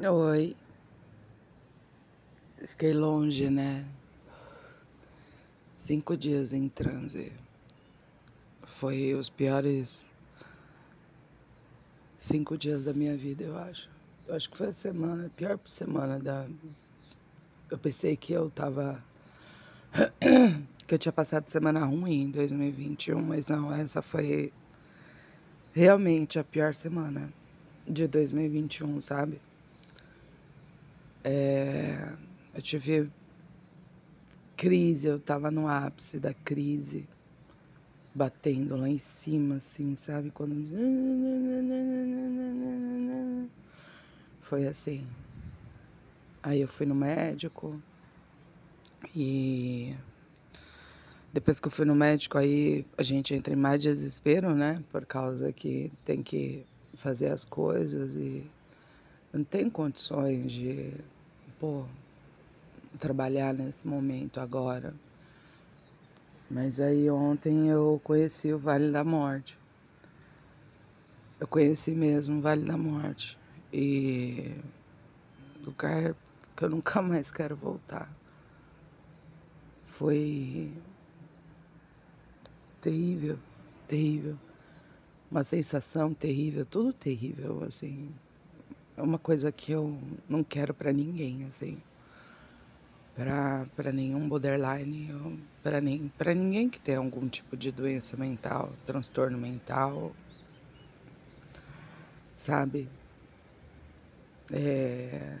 Oi. Fiquei longe, né? Cinco dias em transe. Foi os piores cinco dias da minha vida, eu acho. Eu acho que foi a semana, a pior semana da. Eu pensei que eu tava. que eu tinha passado semana ruim em 2021, mas não, essa foi realmente a pior semana de 2021, sabe? É, eu tive crise, eu tava no ápice da crise, batendo lá em cima, assim, sabe? Quando. Foi assim. Aí eu fui no médico e depois que eu fui no médico, aí a gente entra em mais desespero, né? Por causa que tem que fazer as coisas e não tem condições de pô, trabalhar nesse momento agora. Mas aí ontem eu conheci o Vale da Morte. Eu conheci mesmo o Vale da Morte. E lugar que eu nunca mais quero voltar. Foi terrível, terrível. Uma sensação terrível, tudo terrível, assim é uma coisa que eu não quero para ninguém, assim. Para nenhum borderline, para nem, pra ninguém que tem algum tipo de doença mental, transtorno mental, sabe? É...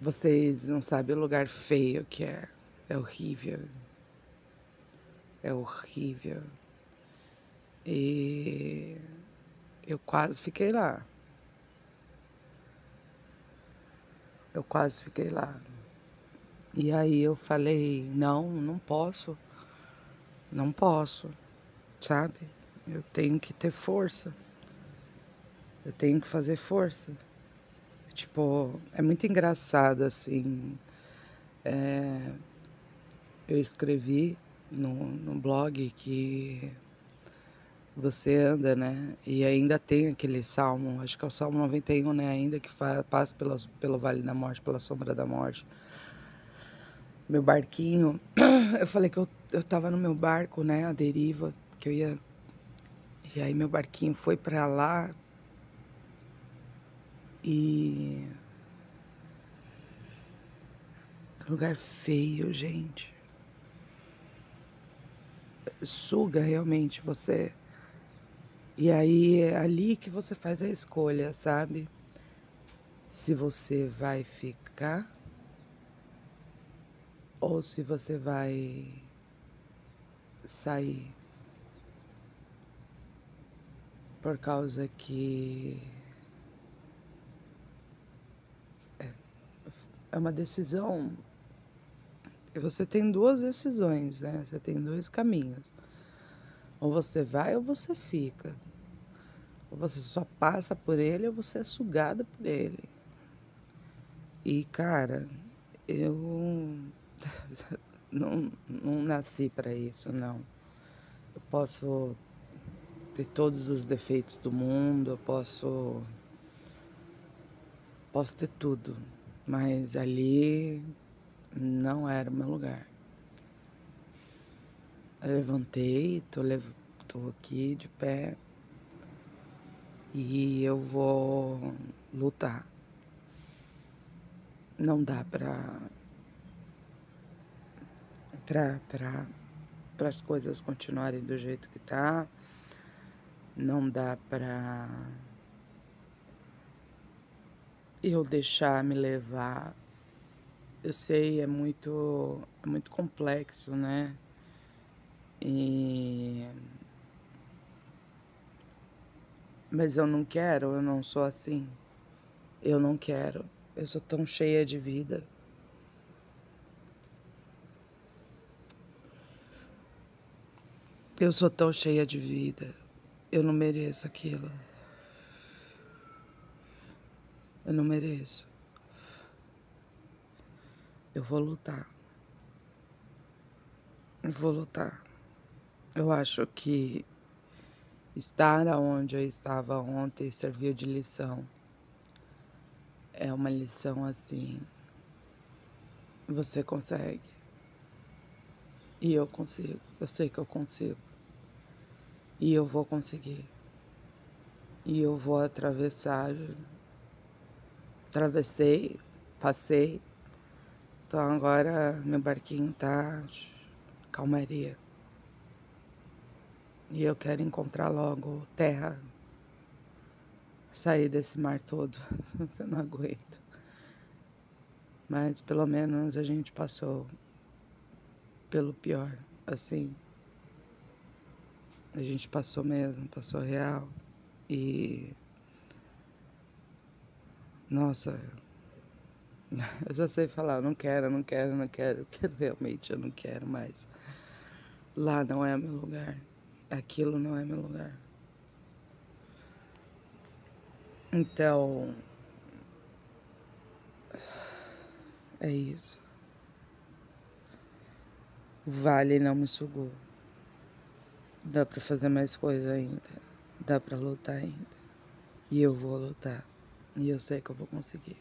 Vocês não sabem o lugar feio que é. É horrível. É horrível. E eu quase fiquei lá. Eu quase fiquei lá. E aí eu falei: não, não posso. Não posso, sabe? Eu tenho que ter força. Eu tenho que fazer força. Tipo, é muito engraçado assim. É, eu escrevi no, no blog que você anda, né? E ainda tem aquele salmo, acho que é o Salmo 91, né? Ainda que passa pelo, pelo Vale da Morte, pela sombra da morte. Meu barquinho, eu falei que eu, eu tava no meu barco, né? A deriva, que eu ia. E aí meu barquinho foi para lá. E. Lugar feio, gente. Suga realmente você e aí é ali que você faz a escolha, sabe? Se você vai ficar ou se você vai sair. Por causa que é, é uma decisão. Você tem duas decisões, né? Você tem dois caminhos. Ou você vai ou você fica. Ou você só passa por ele ou você é sugada por ele. E, cara, eu não, não nasci para isso, não. Eu posso ter todos os defeitos do mundo, eu posso. Posso ter tudo, mas ali não era o meu lugar. Eu levantei, tô, lev tô aqui de pé e eu vou lutar. Não dá pra. pra, pra, pra as coisas continuarem do jeito que tá. Não dá pra eu deixar me levar. Eu sei, é muito, é muito complexo, né? E... Mas eu não quero, eu não sou assim. Eu não quero. Eu sou tão cheia de vida. Eu sou tão cheia de vida. Eu não mereço aquilo. Eu não mereço. Eu vou lutar. Eu vou lutar. Eu acho que estar onde eu estava ontem serviu de lição é uma lição assim. Você consegue. E eu consigo. Eu sei que eu consigo. E eu vou conseguir. E eu vou atravessar. Atravessei, passei. Então agora meu barquinho tá calmaria. E eu quero encontrar logo terra. Sair desse mar todo. eu não aguento. Mas pelo menos a gente passou pelo pior, assim. A gente passou mesmo, passou real. E. Nossa, eu já sei falar, não quero, não quero, não quero, eu quero realmente, eu não quero mais. Lá não é meu lugar. Aquilo não é meu lugar. Então. É isso. Vale não me sugou. Dá para fazer mais coisa ainda. Dá para lutar ainda. E eu vou lutar. E eu sei que eu vou conseguir.